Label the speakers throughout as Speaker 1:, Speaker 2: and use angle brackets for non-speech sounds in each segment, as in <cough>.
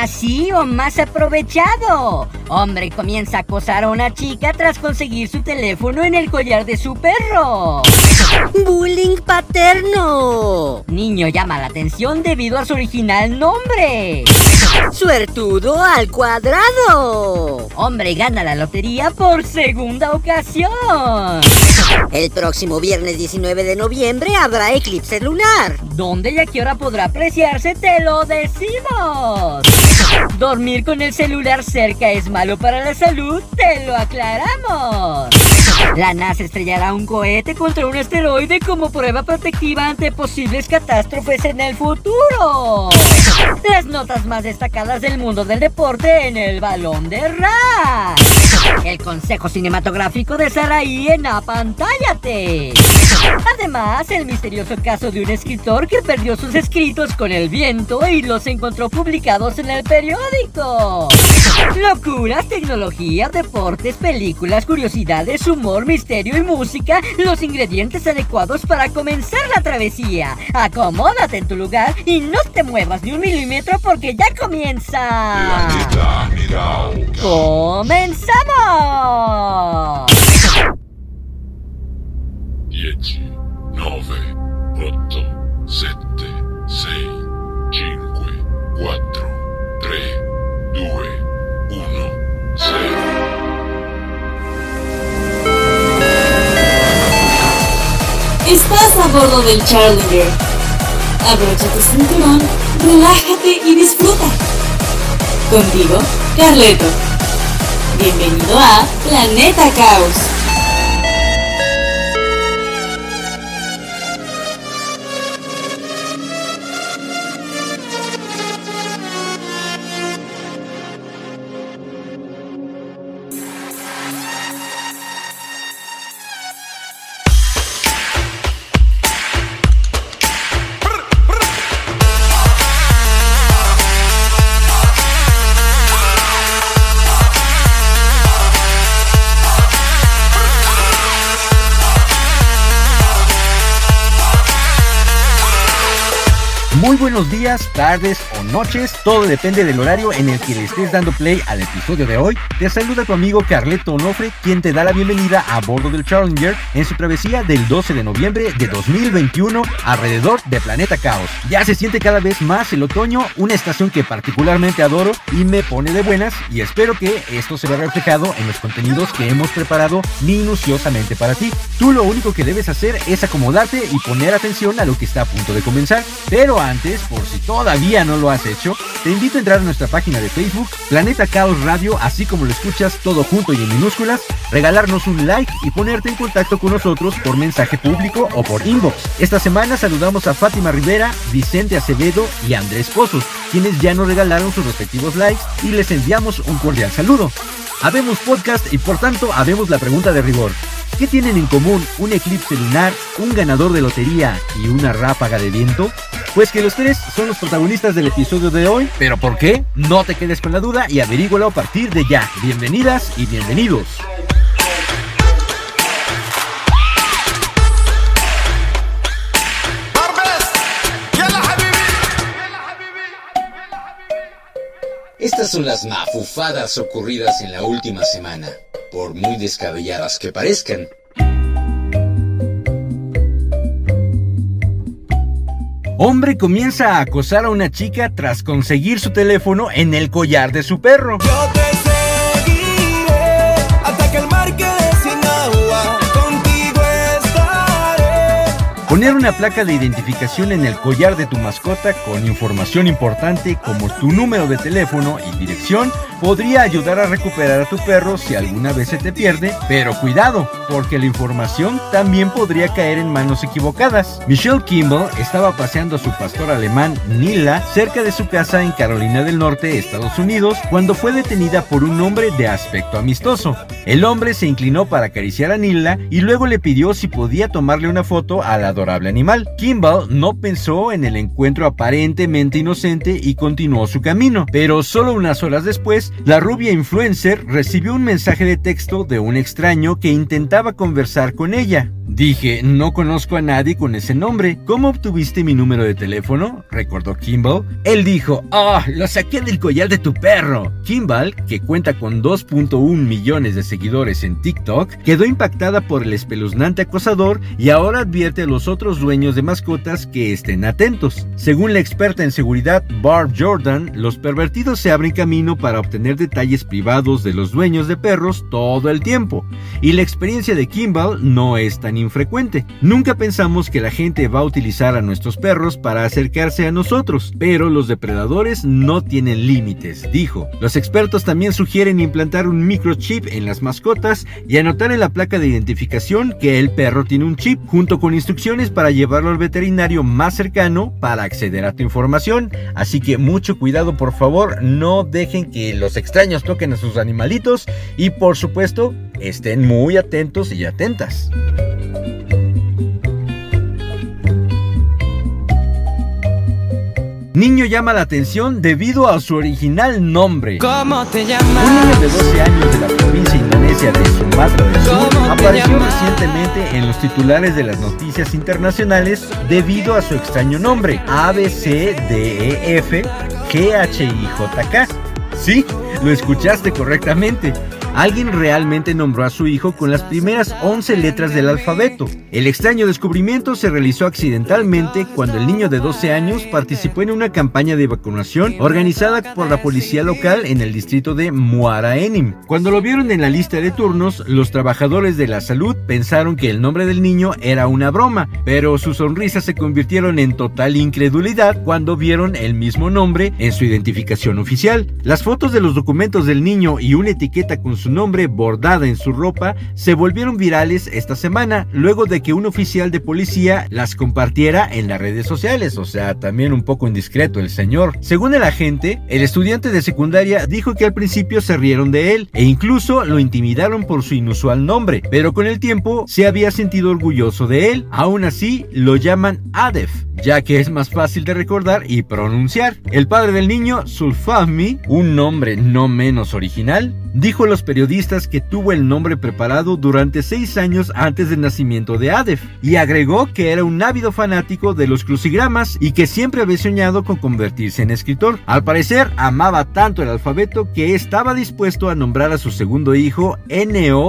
Speaker 1: Así o más aprovechado. Hombre comienza a acosar a una chica tras conseguir su teléfono en el collar de su perro.
Speaker 2: Bullying paterno.
Speaker 1: Niño llama la atención debido a su original nombre.
Speaker 2: Suertudo al cuadrado.
Speaker 1: Hombre gana la lotería por segunda ocasión.
Speaker 2: El próximo viernes 19 de noviembre habrá eclipse lunar.
Speaker 1: ¿Dónde y a qué hora podrá apreciarse? Te lo decimos. Dormir con el celular cerca es malo para la salud, te lo aclaramos. La NASA estrellará un cohete contra un asteroide como prueba protectiva ante posibles catástrofes en el futuro. Las notas más destacadas del mundo del deporte en el balón de Rack. El consejo cinematográfico de Saraí en Apantállate. Además, el misterioso caso de un escritor que perdió sus escritos con el viento y los encontró publicados en el periódico. Locuras, tecnología, deportes, películas, curiosidades, humor, misterio y música, los ingredientes adecuados para comenzar la travesía. Acomódate en tu lugar y no te muevas ni un milímetro porque ya comienza. ¡Comenzamos!
Speaker 3: 10, 9, 8, 7, 6, 5, 4, 3, 2, 1, 0.
Speaker 4: Estás a bordo del Challenger. Abrocha tu cinturón, relájate y disfruta. Contigo, Carleto. Bienvenido a Planeta Caos.
Speaker 5: Días, tardes o noches, todo depende del horario en el que le estés dando play al episodio de hoy. Te saluda tu amigo Carleto Onofre, quien te da la bienvenida a bordo del Challenger en su travesía del 12 de noviembre de 2021 alrededor de Planeta Caos. Ya se siente cada vez más el otoño, una estación que particularmente adoro y me pone de buenas y espero que esto se vea reflejado en los contenidos que hemos preparado minuciosamente para ti. Tú lo único que debes hacer es acomodarte y poner atención a lo que está a punto de comenzar, pero antes, por todavía no lo has hecho, te invito a entrar a nuestra página de Facebook, Planeta Caos Radio, así como lo escuchas todo junto y en minúsculas, regalarnos un like y ponerte en contacto con nosotros por mensaje público o por inbox. Esta semana saludamos a Fátima Rivera, Vicente Acevedo y Andrés Pozos, quienes ya nos regalaron sus respectivos likes y les enviamos un cordial saludo. Habemos podcast y por tanto habemos la pregunta de rigor. ¿Qué tienen en común un eclipse lunar, un ganador de lotería y una ráfaga de viento? Pues que los tres son los protagonistas del episodio de hoy, pero ¿por qué? No te quedes con la duda y averígualo a partir de ya. Bienvenidas y bienvenidos.
Speaker 6: Estas son las mafufadas ocurridas en la última semana, por muy descabelladas que parezcan.
Speaker 5: Hombre comienza a acosar a una chica tras conseguir su teléfono en el collar de su perro.
Speaker 7: Yo te
Speaker 5: Una placa de identificación en el collar de tu mascota con información importante como tu número de teléfono y dirección podría ayudar a recuperar a tu perro si alguna vez se te pierde, pero cuidado, porque la información también podría caer en manos equivocadas. Michelle Kimball estaba paseando a su pastor alemán Nila cerca de su casa en Carolina del Norte, Estados Unidos, cuando fue detenida por un hombre de aspecto amistoso. El hombre se inclinó para acariciar a Nila y luego le pidió si podía tomarle una foto al adorable animal. Kimball no pensó en el encuentro aparentemente inocente y continuó su camino, pero solo unas horas después, la rubia influencer recibió un mensaje de texto de un extraño que intentaba conversar con ella. Dije, no conozco a nadie con ese nombre. ¿Cómo obtuviste mi número de teléfono? Recordó Kimball. Él dijo, ah, lo saqué del collar de tu perro. Kimball, que cuenta con 2.1 millones de seguidores en TikTok, quedó impactada por el espeluznante acosador y ahora advierte a los otros dueños de mascotas que estén atentos. Según la experta en seguridad Barb Jordan, los pervertidos se abren camino para obtener detalles privados de los dueños de perros todo el tiempo. Y la experiencia de Kimball no es tan infrecuente. Nunca pensamos que la gente va a utilizar a nuestros perros para acercarse a nosotros, pero los depredadores no tienen límites, dijo. Los expertos también sugieren implantar un microchip en las mascotas y anotar en la placa de identificación que el perro tiene un chip, junto con instrucciones para llevarlo al veterinario más cercano para acceder a tu información. Así que mucho cuidado por favor, no dejen que los extraños toquen a sus animalitos y por supuesto estén muy atentos y atentas. Niño llama la atención debido a su original nombre.
Speaker 7: ¿Cómo te
Speaker 5: Un
Speaker 7: llamas?
Speaker 5: niño de 12 años de la provincia indonesia de Sumatra del Sur
Speaker 7: ¿Cómo te
Speaker 5: apareció recientemente en los titulares de las noticias internacionales debido a su extraño nombre, A, B, Sí, lo escuchaste correctamente. Alguien realmente nombró a su hijo con las primeras 11 letras del alfabeto. El extraño descubrimiento se realizó accidentalmente cuando el niño de 12 años participó en una campaña de vacunación organizada por la policía local en el distrito de Muara Enim. Cuando lo vieron en la lista de turnos, los trabajadores de la salud pensaron que el nombre del niño era una broma, pero sus sonrisas se convirtieron en total incredulidad cuando vieron el mismo nombre en su identificación oficial. Las fotos de los documentos del niño y una etiqueta con su nombre bordada en su ropa se volvieron virales esta semana luego de que un oficial de policía las compartiera en las redes sociales, o sea, también un poco indiscreto el señor. Según el agente, el estudiante de secundaria dijo que al principio se rieron de él e incluso lo intimidaron por su inusual nombre, pero con el tiempo se había sentido orgulloso de él. Aún así, lo llaman Adef, ya que es más fácil de recordar y pronunciar. El padre del niño, Sulfami, un nombre no menos original, dijo a los periodistas que tuvo el nombre preparado durante seis años antes del nacimiento de Adef y agregó que era un ávido fanático de los crucigramas y que siempre había soñado con convertirse en escritor. Al parecer, amaba tanto el alfabeto que estaba dispuesto a nombrar a su segundo hijo N-O-P-Q-R-S-T-U-V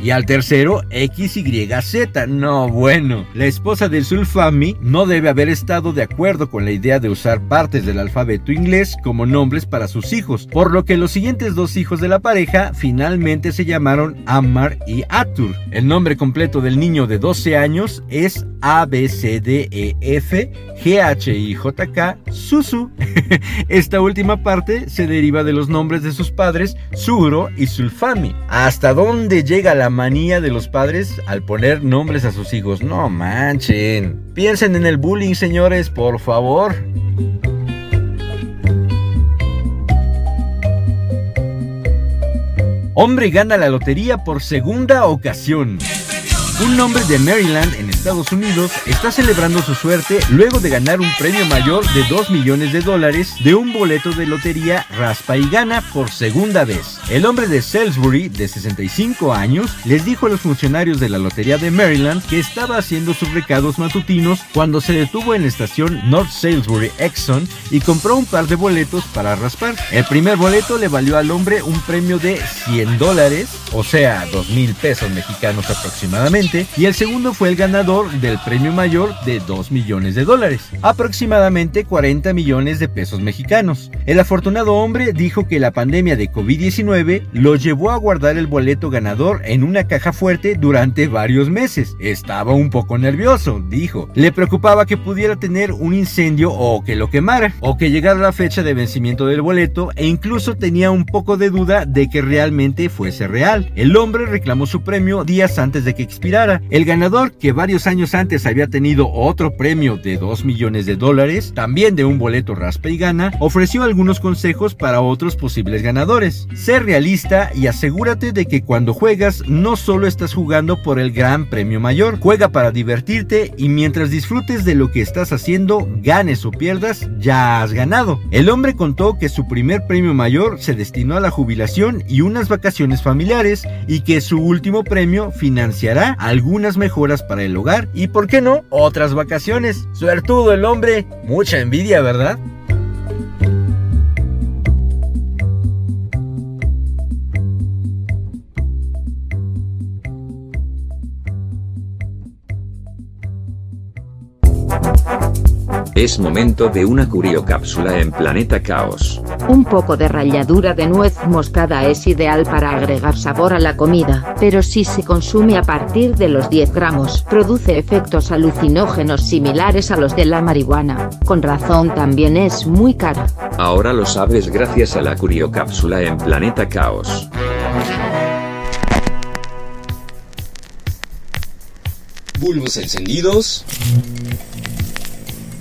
Speaker 5: y al tercero XYZ. No, bueno, la esposa del Sulfami no debe haber estado de acuerdo con la idea de usar partes del alfabeto inglés como nombres para sus hijos, por lo que los siguientes dos hijos de la pareja finalmente se llamaron Ammar y Atur. El nombre completo del niño de 12 años es A B C D E F G H I J K Susu. <laughs> Esta última parte se deriva de los nombres de sus padres Sugro y Sulfami. ¿Hasta dónde llega la manía de los padres al poner nombres a sus hijos? No manchen. Piensen en el bullying, señores, por favor. Hombre gana la lotería por segunda ocasión. Un hombre de Maryland, en Estados Unidos, está celebrando su suerte luego de ganar un premio mayor de 2 millones de dólares de un boleto de lotería raspa y gana por segunda vez. El hombre de Salisbury, de 65 años, les dijo a los funcionarios de la Lotería de Maryland que estaba haciendo sus recados matutinos cuando se detuvo en la estación North Salisbury Exxon y compró un par de boletos para raspar. El primer boleto le valió al hombre un premio de 100 dólares, o sea, 2 mil pesos mexicanos aproximadamente, y el segundo fue el ganador del premio mayor de 2 millones de dólares, aproximadamente 40 millones de pesos mexicanos. El afortunado hombre dijo que la pandemia de COVID-19 2009 lo llevó a guardar el boleto ganador en una caja fuerte durante varios meses. Estaba un poco nervioso, dijo. Le preocupaba que pudiera tener un incendio o que lo quemara, o que llegara la fecha de vencimiento del boleto e incluso tenía un poco de duda de que realmente fuese real. El hombre reclamó su premio días antes de que expirara. El ganador, que varios años antes había tenido otro premio de 2 millones de dólares, también de un boleto raspa y gana, ofreció algunos consejos para otros posibles ganadores. Sé realista y asegúrate de que cuando juegas no solo estás jugando por el gran premio mayor, juega para divertirte y mientras disfrutes de lo que estás haciendo, ganes o pierdas, ya has ganado. El hombre contó que su primer premio mayor se destinó a la jubilación y unas vacaciones familiares y que su último premio financiará algunas mejoras para el hogar y, ¿por qué no?, otras vacaciones. Suertudo el hombre, mucha envidia, ¿verdad?
Speaker 8: Es momento de una curiocápsula en Planeta Caos.
Speaker 9: Un poco de ralladura de nuez moscada es ideal para agregar sabor a la comida, pero si se consume a partir de los 10 gramos, produce efectos alucinógenos similares a los de la marihuana. Con razón también es muy cara.
Speaker 8: Ahora lo sabes gracias a la curiocápsula en Planeta Caos.
Speaker 6: Bulbos encendidos.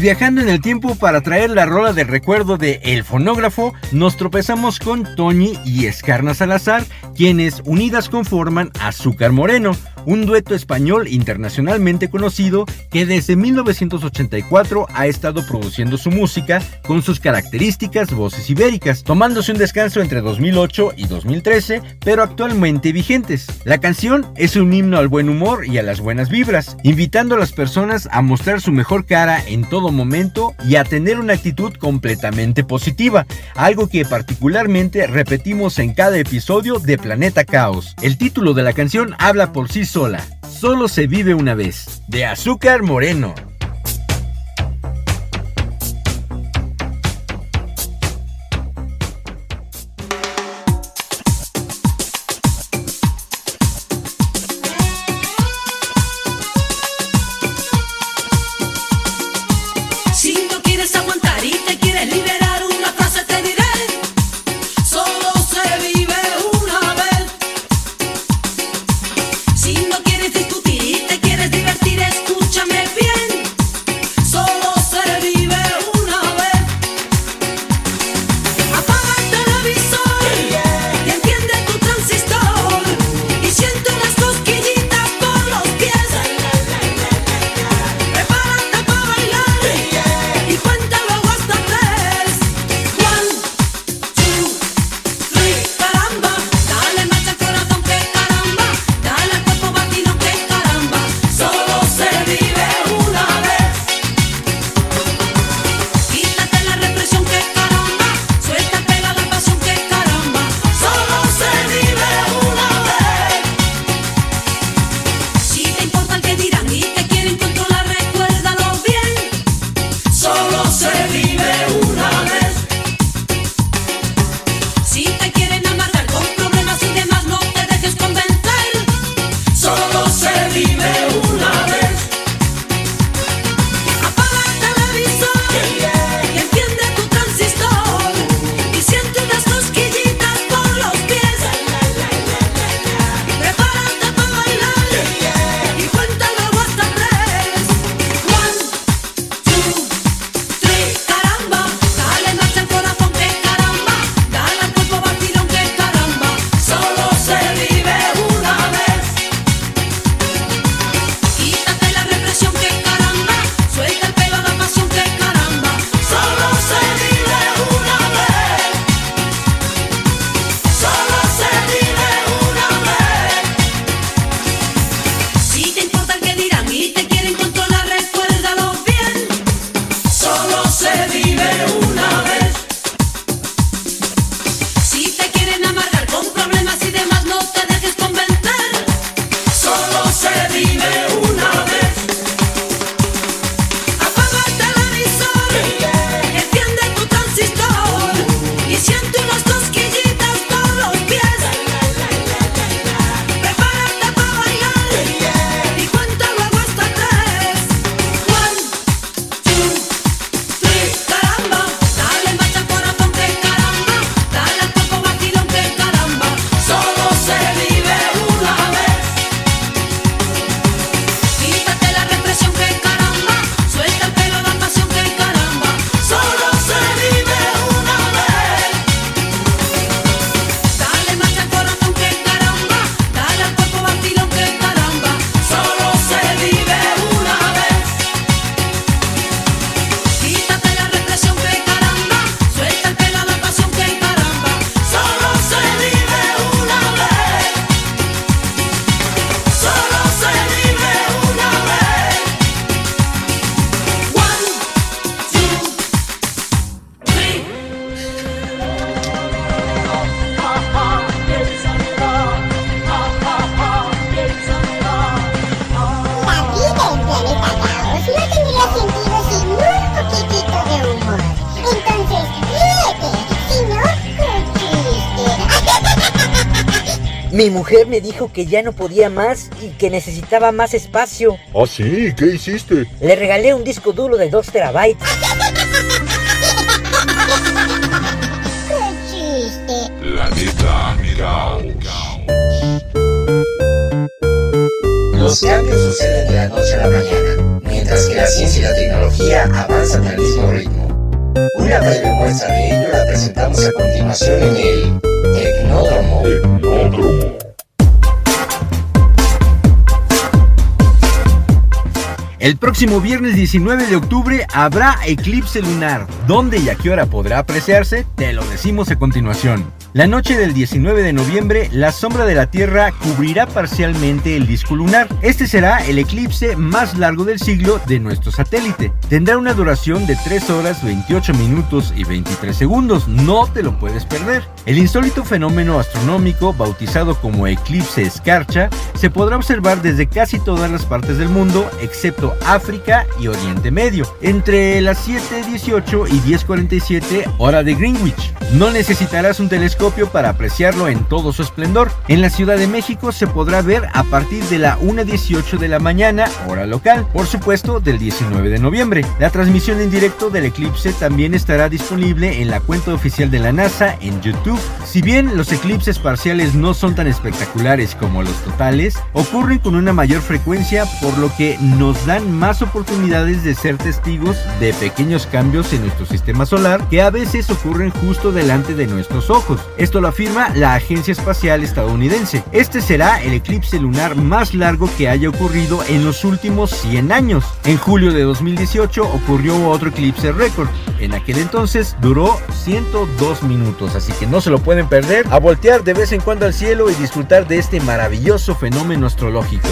Speaker 5: Viajando en el tiempo para traer la rola del recuerdo de El Fonógrafo, nos tropezamos con Toñi y Escarna Salazar, quienes unidas conforman Azúcar Moreno, un dueto español internacionalmente conocido que desde 1984 ha estado produciendo su música con sus características voces ibéricas, tomándose un descanso entre 2008 y 2013, pero actualmente vigentes. La canción es un himno al buen humor y a las buenas vibras, invitando a las personas a mostrar su mejor cara en todo momento y a tener una actitud completamente positiva, algo que particularmente repetimos en cada episodio de Planeta Caos. El título de la canción habla por sí sola. Solo se vive una vez. De Azúcar Moreno.
Speaker 10: Mi mujer me dijo que ya no podía más y que necesitaba más espacio.
Speaker 11: ¿Ah, sí? ¿Qué hiciste?
Speaker 10: Le regalé un disco duro de 2 terabytes.
Speaker 3: Planeta Caos.
Speaker 6: Los cambios suceden de la noche a la mañana, mientras que la ciencia y la tecnología avanzan al mismo ritmo. Una breve muestra de ello la presentamos a continuación en el
Speaker 5: El próximo viernes 19 de octubre habrá eclipse lunar. ¿Dónde y a qué hora podrá apreciarse? Te lo decimos a continuación. La noche del 19 de noviembre, la sombra de la Tierra cubrirá parcialmente el disco lunar. Este será el eclipse más largo del siglo de nuestro satélite. Tendrá una duración de 3 horas 28 minutos y 23 segundos. No te lo puedes perder. El insólito fenómeno astronómico, bautizado como eclipse escarcha, se podrá observar desde casi todas las partes del mundo, excepto África y Oriente Medio, entre las 7.18 y 10.47 hora de Greenwich. No necesitarás un telescopio para apreciarlo en todo su esplendor. En la Ciudad de México se podrá ver a partir de la 1.18 de la mañana, hora local, por supuesto del 19 de noviembre. La transmisión en directo del eclipse también estará disponible en la cuenta oficial de la NASA en YouTube. Si bien los eclipses parciales no son tan espectaculares como los totales, ocurren con una mayor frecuencia por lo que nos dan más oportunidades de ser testigos de pequeños cambios en nuestro sistema solar que a veces ocurren justo delante de nuestros ojos. Esto lo afirma la Agencia Espacial Estadounidense. Este será el eclipse lunar más largo que haya ocurrido en los últimos 100 años. En julio de 2018 ocurrió otro eclipse récord. En aquel entonces duró 102 minutos, así que no se lo pueden perder. A voltear de vez en cuando al cielo y disfrutar de este maravilloso fenómeno astrológico.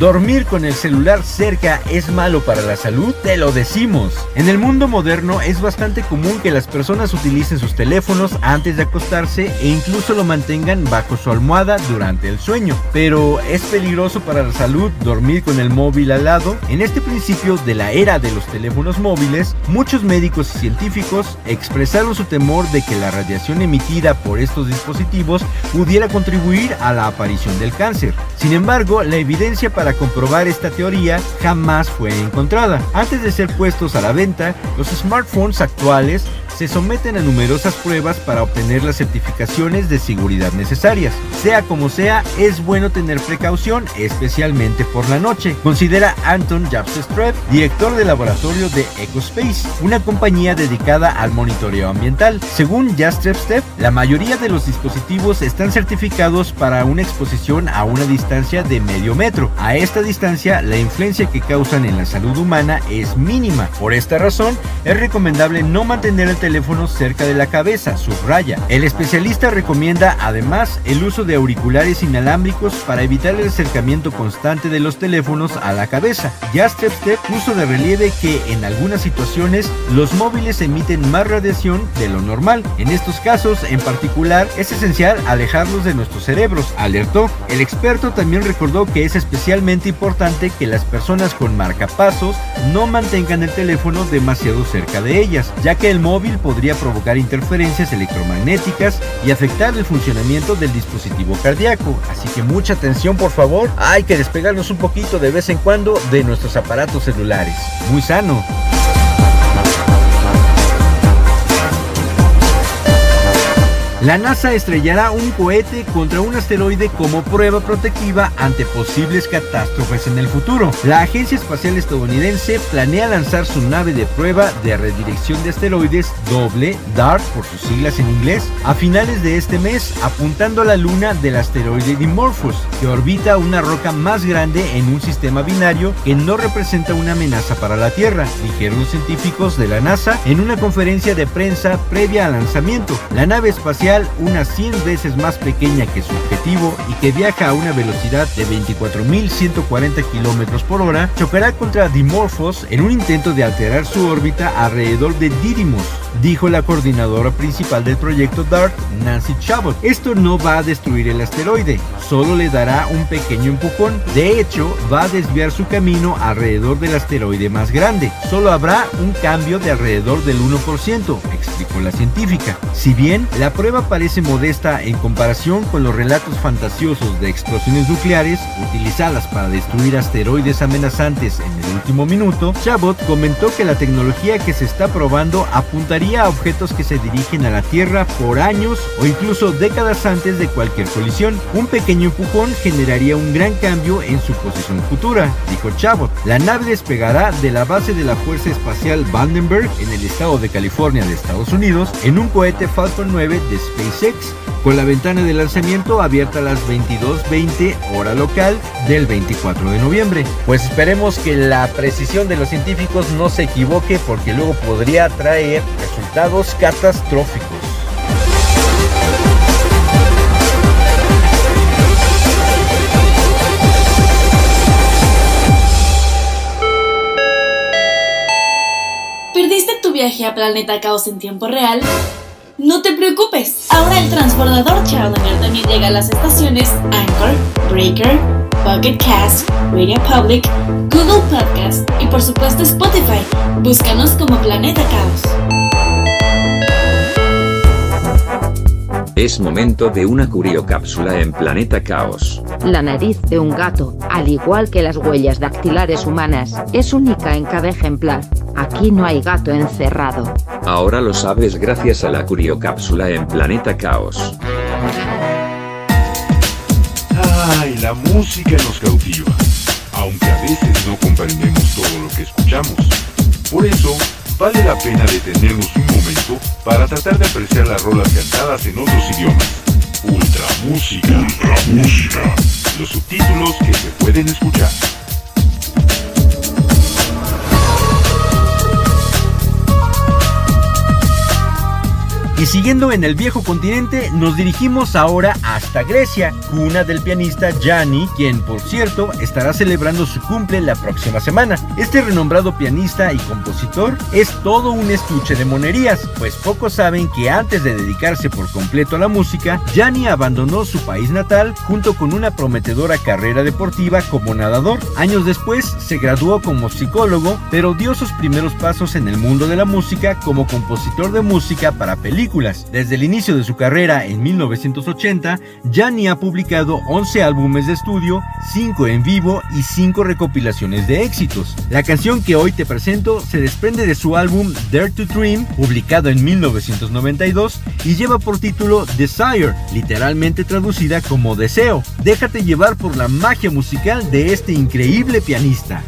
Speaker 5: ¿Dormir con el celular cerca es malo para la salud? Te lo decimos. En el mundo moderno es bastante común que las personas utilicen sus teléfonos antes de acostarse e incluso lo mantengan bajo su almohada durante el sueño. Pero ¿es peligroso para la salud dormir con el móvil al lado? En este principio de la era de los teléfonos móviles, muchos médicos y científicos expresaron su temor de que la radiación emitida por estos dispositivos pudiera contribuir a la aparición del cáncer. Sin embargo, la evidencia para comprobar esta teoría jamás fue encontrada. Antes de ser puestos a la venta, los smartphones actuales se someten a numerosas pruebas para obtener las certificaciones de seguridad necesarias. Sea como sea, es bueno tener precaución, especialmente por la noche, considera Anton Japstrev, director del laboratorio de EcoSpace, una compañía dedicada al monitoreo ambiental. Según Japstrev, la mayoría de los dispositivos están certificados para una exposición a una distancia de medio metro. A esta distancia, la influencia que causan en la salud humana es mínima. Por esta razón, es recomendable no mantener el teléfono cerca de la cabeza, subraya. El especialista recomienda además el uso de auriculares inalámbricos para evitar el acercamiento constante de los teléfonos a la cabeza. Ya Step Step puso de relieve que en algunas situaciones los móviles emiten más radiación de lo normal. En estos casos en particular es esencial alejarlos de nuestros cerebros, alertó. El experto también recordó que es especialmente importante que las personas con marcapasos no mantengan el teléfono demasiado cerca de ellas, ya que el móvil podría provocar interferencias electromagnéticas y afectar el funcionamiento del dispositivo cardíaco. Así que mucha atención por favor, hay que despegarnos un poquito de vez en cuando de nuestros aparatos celulares. Muy sano. La NASA estrellará un cohete contra un asteroide como prueba protectiva ante posibles catástrofes en el futuro. La Agencia Espacial Estadounidense planea lanzar su nave de prueba de redirección de asteroides doble, DART por sus siglas en inglés, a finales de este mes, apuntando a la luna del asteroide Dimorphos, que orbita una roca más grande en un sistema binario que no representa una amenaza para la Tierra, dijeron científicos de la NASA en una conferencia de prensa previa al lanzamiento. La nave espacial unas 100 veces más pequeña que su objetivo y que viaja a una velocidad de 24.140 km por hora, chocará contra Dimorphos en un intento de alterar su órbita alrededor de Didymos, dijo la coordinadora principal del proyecto DART, Nancy Chabot. Esto no va a destruir el asteroide, solo le dará un pequeño empujón. De hecho, va a desviar su camino alrededor del asteroide más grande. Solo habrá un cambio de alrededor del 1%, explicó la científica. Si bien la prueba parece modesta en comparación con los relatos fantasiosos de explosiones nucleares utilizadas para destruir asteroides amenazantes en el último minuto, Chabot comentó que la tecnología que se está probando apuntaría a objetos que se dirigen a la Tierra por años o incluso décadas antes de cualquier colisión. Un pequeño empujón generaría un gran cambio en su posición futura, dijo Chabot. La nave despegará de la base de la Fuerza Espacial Vandenberg en el estado de California de Estados Unidos en un cohete Falcon 9 de SpaceX con la ventana de lanzamiento abierta a las 22.20 hora local del 24 de noviembre. Pues esperemos que la precisión de los científicos no se equivoque porque luego podría traer resultados catastróficos.
Speaker 4: ¿Perdiste tu viaje a Planeta Caos en tiempo real? No te preocupes, ahora el transbordador Challenger también llega a las estaciones Anchor, Breaker, Pocket Cast, Radio Public, Google Podcast y por supuesto Spotify. Búscanos como Planeta Caos.
Speaker 8: Es momento de una curiocápsula en Planeta Caos.
Speaker 9: La nariz de un gato, al igual que las huellas dactilares humanas, es única en cada ejemplar. Aquí no hay gato encerrado.
Speaker 8: Ahora lo sabes gracias a la curiocápsula en Planeta Caos.
Speaker 11: Ay, la música nos cautiva, aunque a veces no comprendemos todo lo que escuchamos. Por eso, vale la pena detenernos un para tratar de apreciar las rolas cantadas en otros idiomas. Ultra música. Ultra música. Los subtítulos que se pueden escuchar.
Speaker 5: Y siguiendo en el viejo continente, nos dirigimos ahora hasta Grecia, cuna del pianista Gianni, quien por cierto estará celebrando su cumple la próxima semana. Este renombrado pianista y compositor es todo un estuche de monerías, pues pocos saben que antes de dedicarse por completo a la música, Gianni abandonó su país natal junto con una prometedora carrera deportiva como nadador. Años después se graduó como psicólogo, pero dio sus primeros pasos en el mundo de la música como compositor de música para películas. Desde el inicio de su carrera en 1980, Gianni ha publicado 11 álbumes de estudio, 5 en vivo y 5 recopilaciones de éxitos. La canción que hoy te presento se desprende de su álbum Dare to Dream, publicado en 1992, y lleva por título Desire, literalmente traducida como Deseo. Déjate llevar por la magia musical de este increíble pianista.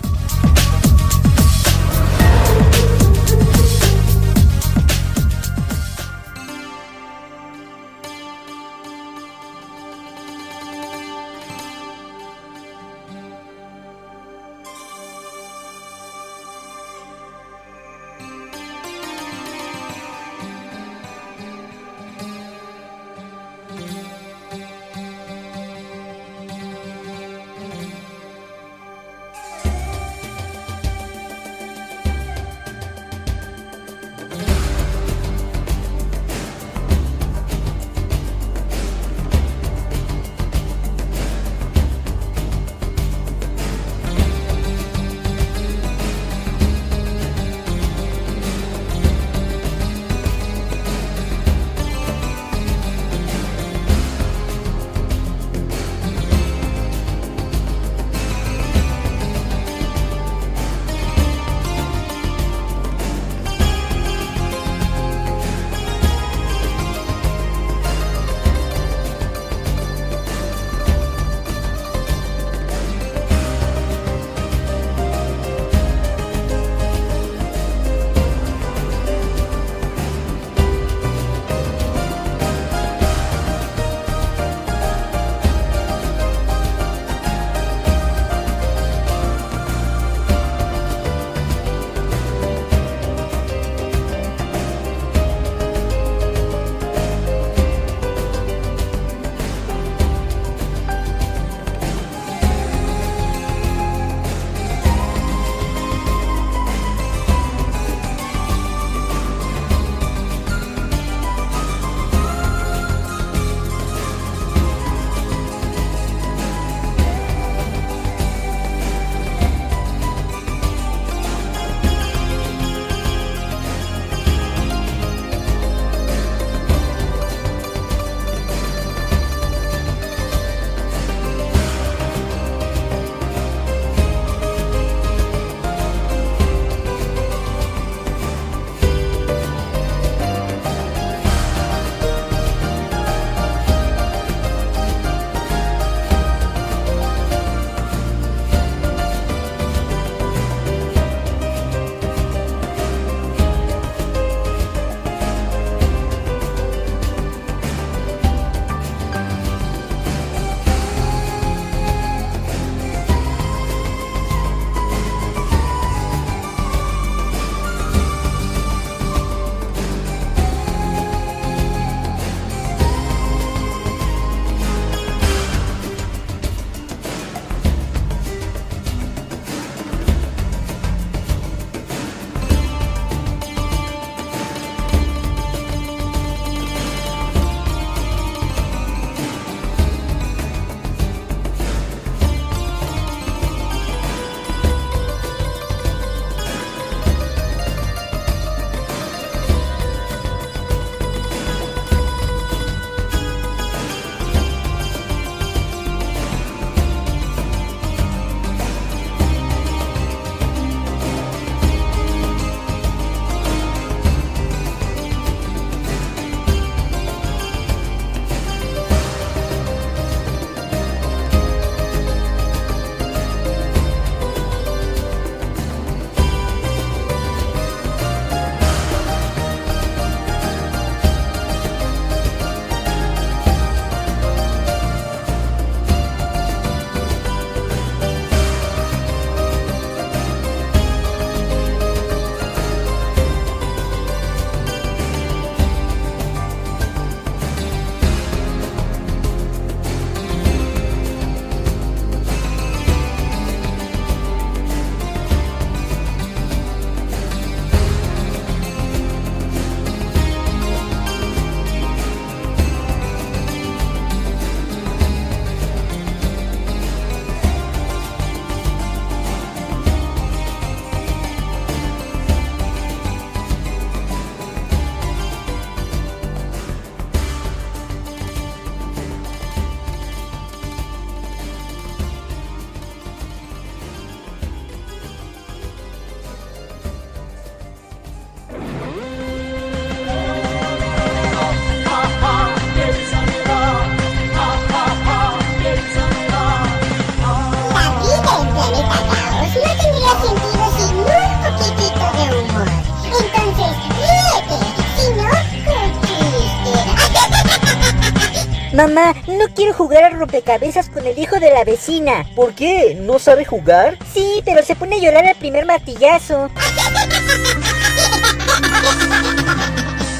Speaker 12: Mamá, no quiero jugar a rompecabezas con el hijo de la vecina.
Speaker 10: ¿Por qué? ¿No sabe jugar?
Speaker 12: Sí, pero se pone a llorar al primer martillazo.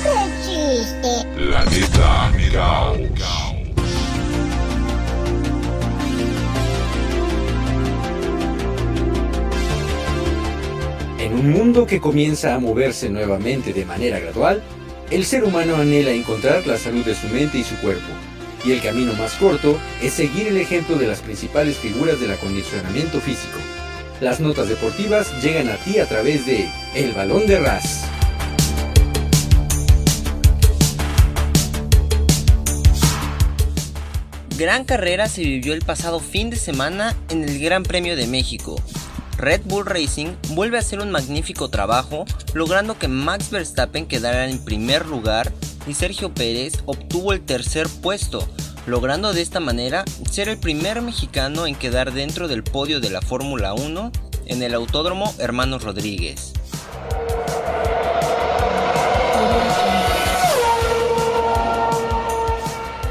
Speaker 3: ¡Qué chiste!
Speaker 11: Planeta Caos.
Speaker 13: En un mundo que comienza a moverse nuevamente de manera gradual, el ser humano anhela encontrar la salud de su mente y su cuerpo, y el camino más corto es seguir el ejemplo de las principales figuras del acondicionamiento físico. Las notas deportivas llegan a ti a través de El Balón de Ras.
Speaker 14: Gran carrera se vivió el pasado fin de semana en el Gran Premio de México. Red Bull Racing vuelve a hacer un magnífico trabajo, logrando que Max Verstappen quedara en primer lugar y Sergio Pérez obtuvo el tercer puesto, logrando de esta manera ser el primer mexicano en quedar dentro del podio de la Fórmula 1 en el Autódromo Hermanos Rodríguez.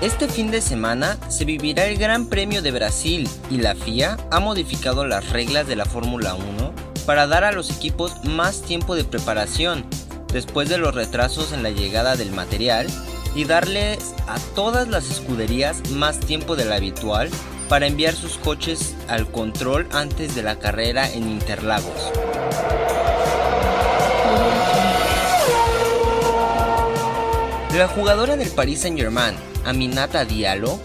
Speaker 14: Este fin de semana se vivirá el Gran Premio de Brasil y la FIA ha modificado las reglas de la Fórmula 1 para dar a los equipos más tiempo de preparación después de los retrasos en la llegada del material y darles a todas las escuderías más tiempo del habitual para enviar sus coches al control antes de la carrera en Interlagos. La jugadora del Paris Saint-Germain, Aminata Diallo,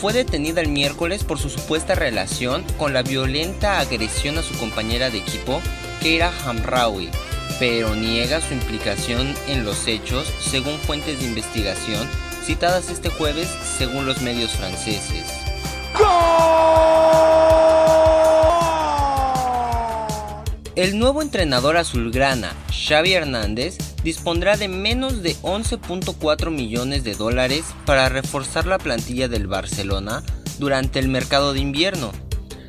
Speaker 14: fue detenida el miércoles por su supuesta relación con la violenta agresión a su compañera de equipo, Keira Hamraoui, pero niega su implicación en los hechos según fuentes de investigación citadas este jueves según los medios franceses. El nuevo entrenador azulgrana, Xavi Hernández, dispondrá de menos de 11.4 millones de dólares para reforzar la plantilla del Barcelona durante el mercado de invierno.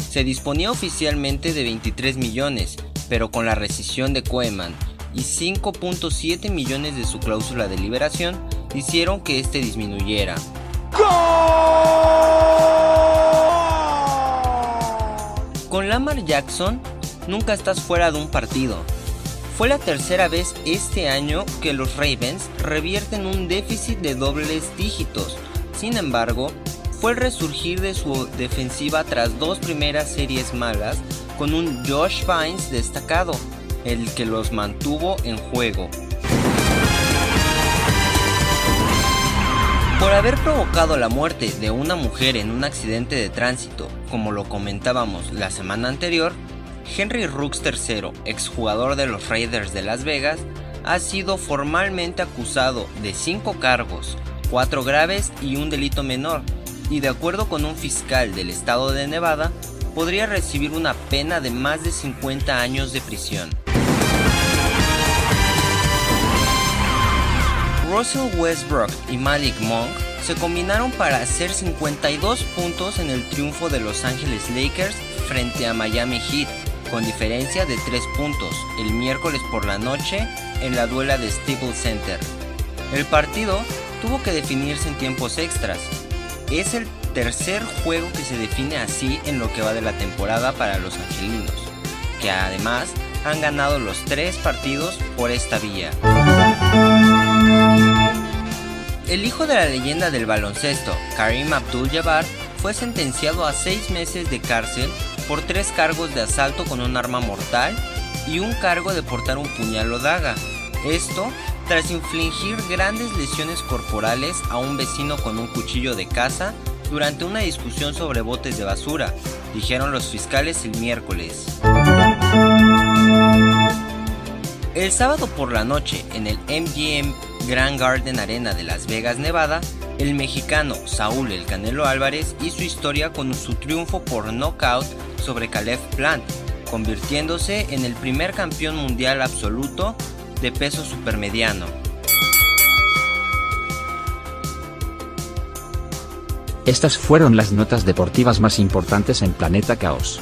Speaker 14: Se disponía oficialmente de 23 millones, pero con la rescisión de Koeman y 5.7 millones de su cláusula de liberación hicieron que este disminuyera. Con Lamar Jackson nunca estás fuera de un partido. Fue la tercera vez este año que los Ravens revierten un déficit de dobles dígitos. Sin embargo, fue el resurgir de su defensiva tras dos primeras series malas con un Josh Vines destacado, el que los mantuvo en juego. Por haber provocado la muerte de una mujer en un accidente de tránsito, como lo comentábamos la semana anterior, Henry Rooks III, exjugador de los Raiders de Las Vegas, ha sido formalmente acusado de cinco cargos, cuatro graves y un delito menor, y de acuerdo con un fiscal del estado de Nevada, podría recibir una pena de más de 50 años de prisión. Russell Westbrook y Malik Monk se combinaron para hacer 52 puntos en el triunfo de Los Angeles Lakers frente a Miami Heat, con diferencia de 3 puntos, el miércoles por la noche en la duela de Staples Center. El partido tuvo que definirse en tiempos extras. Es el tercer juego que se define así en lo que va de la temporada para los angelinos, que además han ganado los tres partidos por esta vía. El hijo de la leyenda del baloncesto, Karim Abdul-Jabbar, fue sentenciado a seis meses de cárcel por tres cargos de asalto con un arma mortal y un cargo de portar un puñal o daga. Esto tras infligir grandes lesiones corporales a un vecino con un cuchillo de caza durante una discusión sobre botes de basura, dijeron los fiscales el miércoles. El sábado por la noche, en el MGM Grand Garden Arena de Las Vegas, Nevada, el mexicano Saúl El Canelo Álvarez hizo historia con su triunfo por knockout sobre Caleb Plant, convirtiéndose en el primer campeón mundial absoluto de peso supermediano.
Speaker 15: Estas fueron las notas deportivas más importantes en Planeta Caos.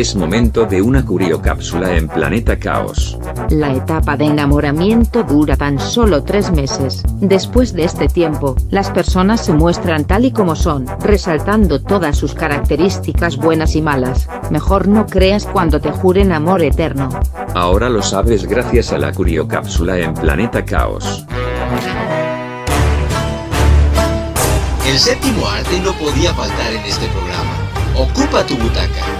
Speaker 8: Es momento de una curiocápsula en Planeta Caos.
Speaker 9: La etapa de enamoramiento dura tan solo tres meses. Después de este tiempo, las personas se muestran tal y como son, resaltando todas sus características buenas y malas. Mejor no creas cuando te juren amor eterno.
Speaker 8: Ahora lo sabes gracias a la curiocápsula en Planeta Caos.
Speaker 16: El séptimo arte no podía faltar en este programa. Ocupa tu butaca.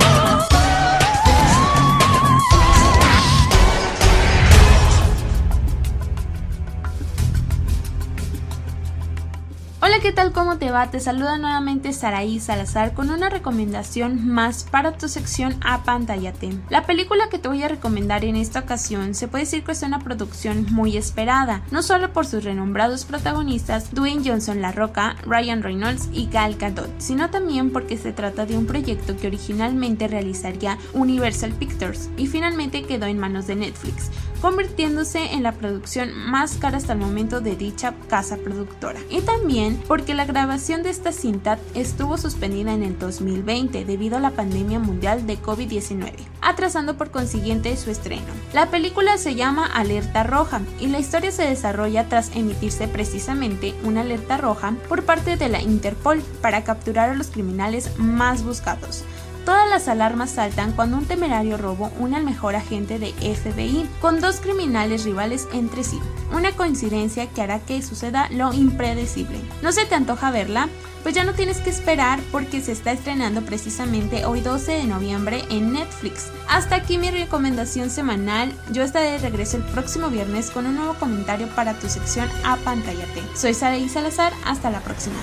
Speaker 17: ¿Qué tal? ¿Cómo te va? Te saluda nuevamente Saraí Salazar con una recomendación más para tu sección Apantállate. La película que te voy a recomendar en esta ocasión se puede decir que es una producción muy esperada, no solo por sus renombrados protagonistas Dwayne Johnson La Roca, Ryan Reynolds y Gal Gadot, sino también porque se trata de un proyecto que originalmente realizaría Universal Pictures y finalmente quedó en manos de Netflix convirtiéndose en la producción más cara hasta el momento de dicha casa productora. Y también porque la grabación de esta cinta estuvo suspendida en el 2020 debido a la pandemia mundial de COVID-19, atrasando por consiguiente su estreno. La película se llama Alerta Roja y la historia se desarrolla tras emitirse precisamente una alerta roja por parte de la Interpol para capturar a los criminales más buscados. Todas las alarmas saltan cuando un temerario robo une al mejor agente de FBI con dos criminales rivales entre sí. Una coincidencia que hará que suceda lo impredecible. ¿No se te antoja verla? Pues ya no tienes que esperar porque se está estrenando precisamente hoy 12 de noviembre en Netflix. Hasta aquí mi recomendación semanal. Yo estaré de regreso el próximo viernes con un nuevo comentario para tu sección Apantállate. Soy Saraí Salazar. Hasta la próxima.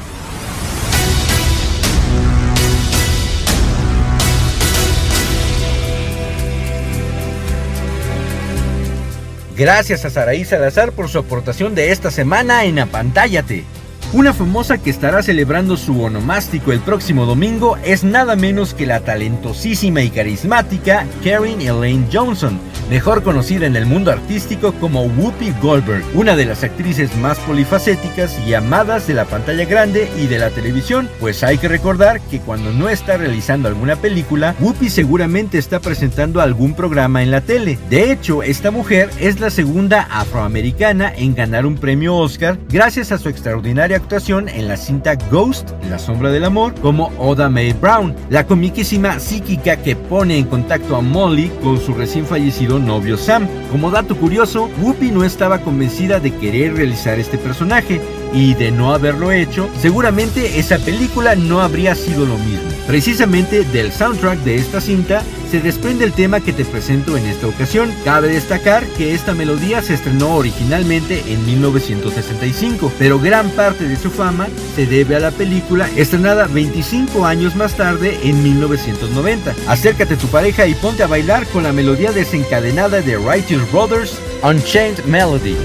Speaker 5: Gracias a Saraí Salazar por su aportación de esta semana en Apantállate. Una famosa que estará celebrando su onomástico el próximo domingo es nada menos que la talentosísima y carismática Karen Elaine Johnson, mejor conocida en el mundo artístico como Whoopi Goldberg, una de las actrices más polifacéticas y amadas de la pantalla grande y de la televisión, pues hay que recordar que cuando no está realizando alguna película, Whoopi seguramente está presentando algún programa en la tele. De hecho, esta mujer es la segunda afroamericana en ganar un premio Oscar gracias a su extraordinaria actuación en la cinta Ghost, La sombra del amor, como Oda Mae Brown, la comiquísima psíquica que pone en contacto a Molly con su recién fallecido novio Sam. Como dato curioso, Whoopi no estaba convencida de querer realizar este personaje y de no haberlo hecho, seguramente esa película no habría sido lo mismo. Precisamente del soundtrack de esta cinta se desprende el tema que te presento en esta ocasión. Cabe destacar que esta melodía se estrenó originalmente en 1965, pero gran parte de su fama se debe a la película estrenada 25 años más tarde en 1990. Acércate a tu pareja y ponte a bailar con la melodía desencadenada de Righteous Brothers, Unchained Melody.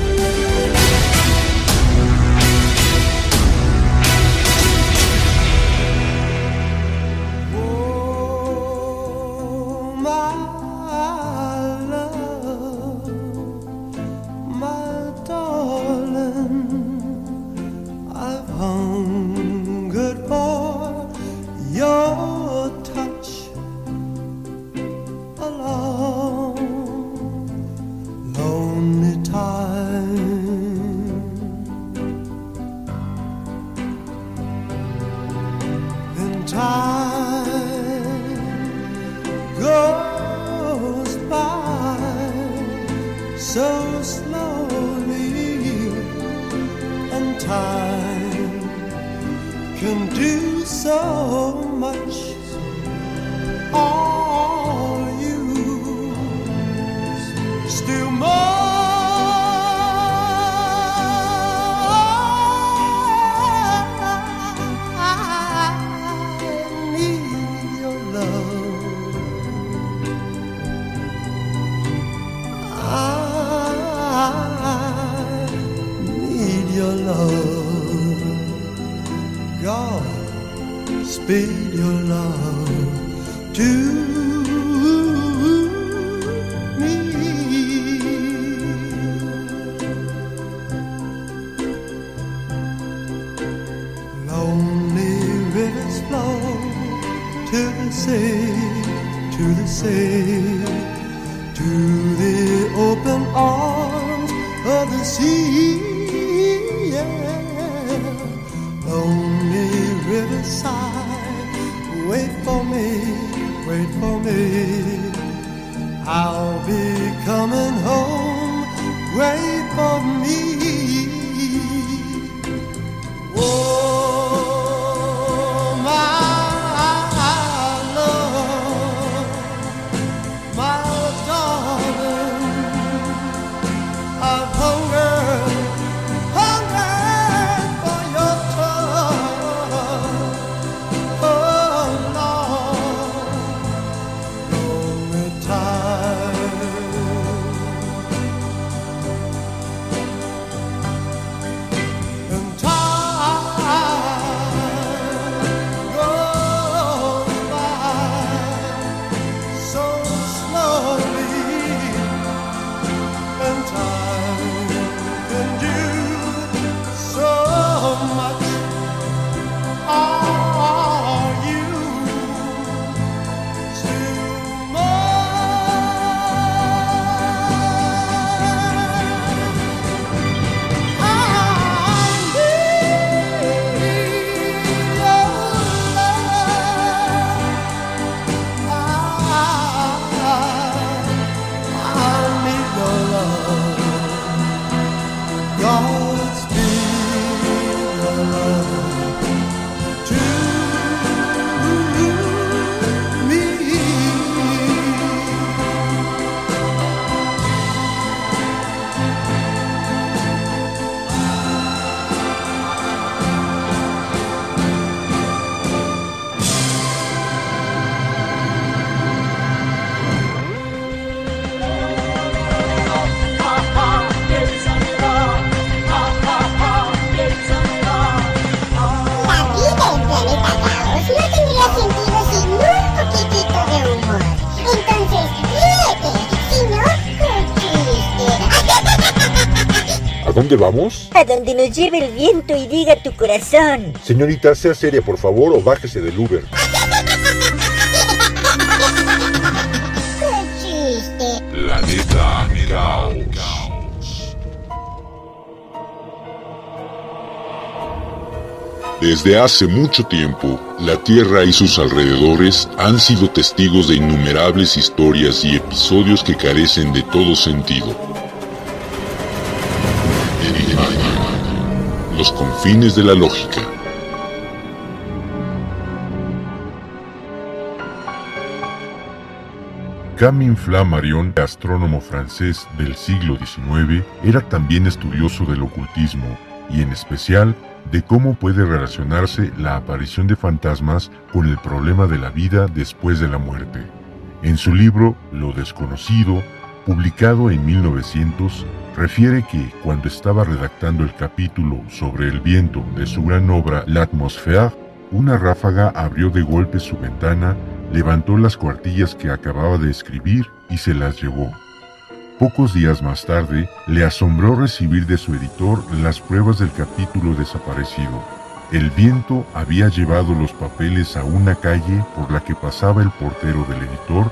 Speaker 7: To the sea, to the sea, to the open arms of the sea. Yeah. Lonely riverside, wait for me, wait for me. I'll be coming home, wait for me.
Speaker 11: Vamos?
Speaker 12: A donde nos lleve el viento y diga tu corazón.
Speaker 11: Señorita, sea seria, por favor, o bájese del Uber.
Speaker 12: ¡Qué chiste!
Speaker 3: Planeta Caos. Desde hace mucho tiempo, la Tierra y sus alrededores han sido testigos de innumerables historias y episodios que carecen de todo sentido. Confines de la lógica.
Speaker 11: Camille Flammarion, astrónomo francés del siglo XIX, era también estudioso del ocultismo y en especial de cómo puede relacionarse la aparición de fantasmas con el problema de la vida después de la muerte. En su libro Lo desconocido, publicado en 1900, refiere que cuando estaba redactando el capítulo sobre el viento de su gran obra L'atmosphère, una ráfaga abrió de golpe su ventana, levantó las cuartillas que acababa de escribir y se las llevó. Pocos días más tarde, le asombró recibir de su editor las pruebas del capítulo desaparecido. El viento había llevado los papeles a una calle por la que pasaba el portero del editor,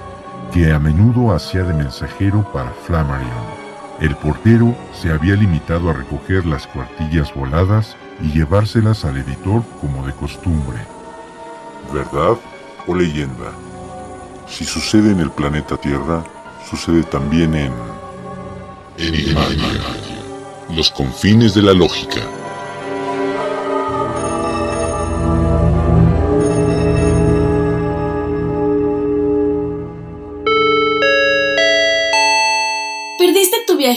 Speaker 11: que a menudo hacía de mensajero para Flammarion. El portero se había limitado a recoger las cuartillas voladas y llevárselas al editor como de costumbre. ¿Verdad o leyenda? Si sucede en el planeta Tierra, sucede también en...
Speaker 3: Los confines de la lógica.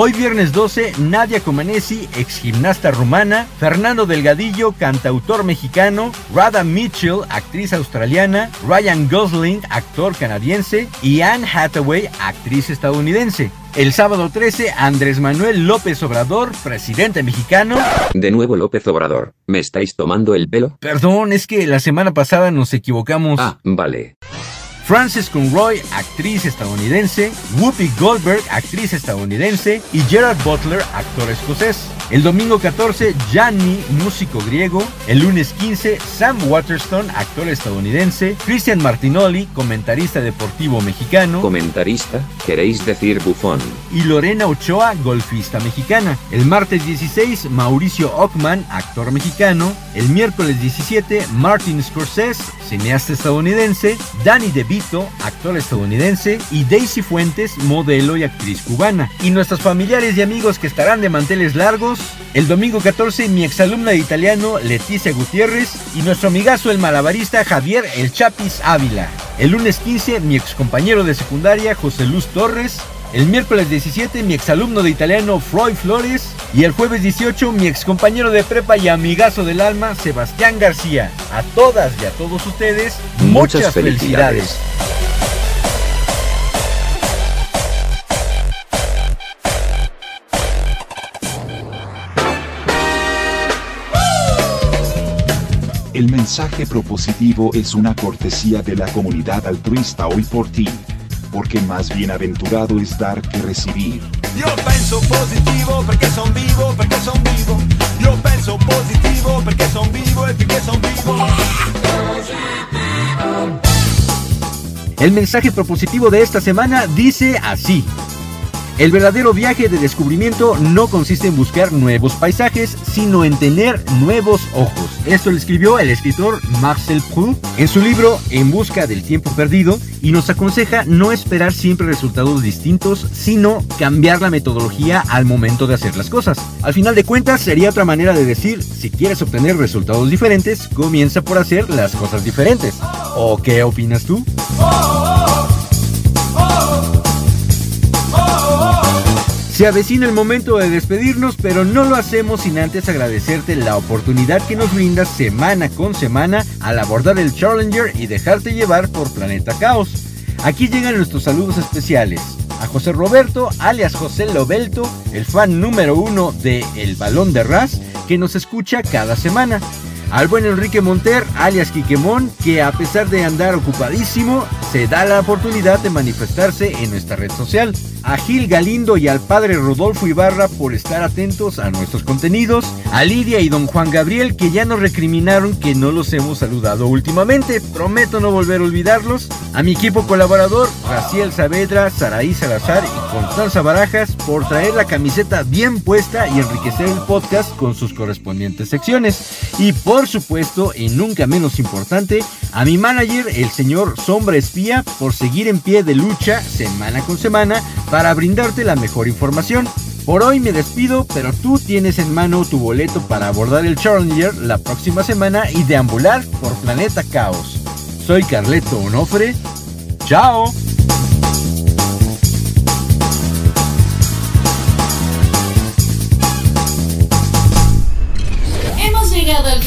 Speaker 5: Hoy viernes 12, Nadia Comaneci, ex gimnasta rumana, Fernando Delgadillo, cantautor mexicano, Rada Mitchell, actriz australiana, Ryan Gosling, actor canadiense, y Anne Hathaway, actriz estadounidense. El sábado 13, Andrés Manuel López Obrador, presidente mexicano.
Speaker 8: De nuevo López Obrador, ¿me estáis tomando el pelo?
Speaker 5: Perdón, es que la semana pasada nos equivocamos.
Speaker 8: Ah, vale.
Speaker 5: Frances Conroy, actriz estadounidense, Whoopi Goldberg, actriz estadounidense, y Gerard Butler, actor escocés. El domingo 14, Gianni, músico griego. El lunes 15, Sam Waterston, actor estadounidense. Christian Martinoli, comentarista deportivo mexicano.
Speaker 8: Comentarista, queréis decir bufón.
Speaker 5: Y Lorena Ochoa, golfista mexicana. El martes 16, Mauricio Ockman, actor mexicano. El miércoles 17, Martin Scorsese, cineasta estadounidense. Danny DeVito, actor estadounidense. Y Daisy Fuentes, modelo y actriz cubana. Y nuestros familiares y amigos que estarán de manteles largos. El domingo 14, mi exalumna de italiano Leticia Gutiérrez y nuestro amigazo el malabarista Javier El Chapis Ávila. El lunes 15, mi excompañero de secundaria José Luz Torres. El miércoles 17, mi exalumno de italiano Freud Flores. Y el jueves 18, mi excompañero de prepa y amigazo del alma Sebastián García. A todas y a todos ustedes, muchas,
Speaker 8: Muchas
Speaker 5: felicidades.
Speaker 8: felicidades.
Speaker 18: El mensaje propositivo es una cortesía de la comunidad altruista hoy por ti, porque más bienaventurado es dar que recibir.
Speaker 7: Io penso positivo perché son vivo, perché son vivo. Io penso positivo perché son vivo e perché son vivo.
Speaker 5: El mensaje propositivo de esta semana dice así. El verdadero viaje de descubrimiento no consiste en buscar nuevos paisajes, sino en tener nuevos ojos. Esto lo escribió el escritor Marcel Proust en su libro En busca del tiempo perdido y nos aconseja no esperar siempre resultados distintos, sino cambiar la metodología al momento de hacer las cosas. Al final de cuentas sería otra manera de decir, si quieres obtener resultados diferentes, comienza por hacer las cosas diferentes. ¿O qué opinas tú? Se avecina el momento de despedirnos, pero no lo hacemos sin antes agradecerte la oportunidad que nos brindas semana con semana al abordar el Challenger y dejarte llevar por Planeta Caos. Aquí llegan nuestros saludos especiales. A José Roberto, alias José Lobelto, el fan número uno de El Balón de Ras, que nos escucha cada semana. Al buen Enrique Monter, alias Quiquemón, que a pesar de andar ocupadísimo, se da la oportunidad de manifestarse en nuestra red social. A Gil Galindo y al padre Rodolfo Ibarra por estar atentos a nuestros contenidos. A Lidia y don Juan Gabriel que ya nos recriminaron que no los hemos saludado últimamente. Prometo no volver a olvidarlos. A mi equipo colaborador, Raciel Saavedra, Saraí Salazar y Constanza Barajas por traer la camiseta bien puesta y enriquecer el podcast con sus correspondientes secciones. Y por supuesto, y nunca menos importante, a mi manager, el señor Sombra Espía, por seguir en pie de lucha semana con semana para brindarte la mejor información. Por hoy me despido, pero tú tienes en mano tu boleto para abordar el Challenger la próxima semana y deambular por Planeta Caos. Soy Carleto Onofre. ¡Chao!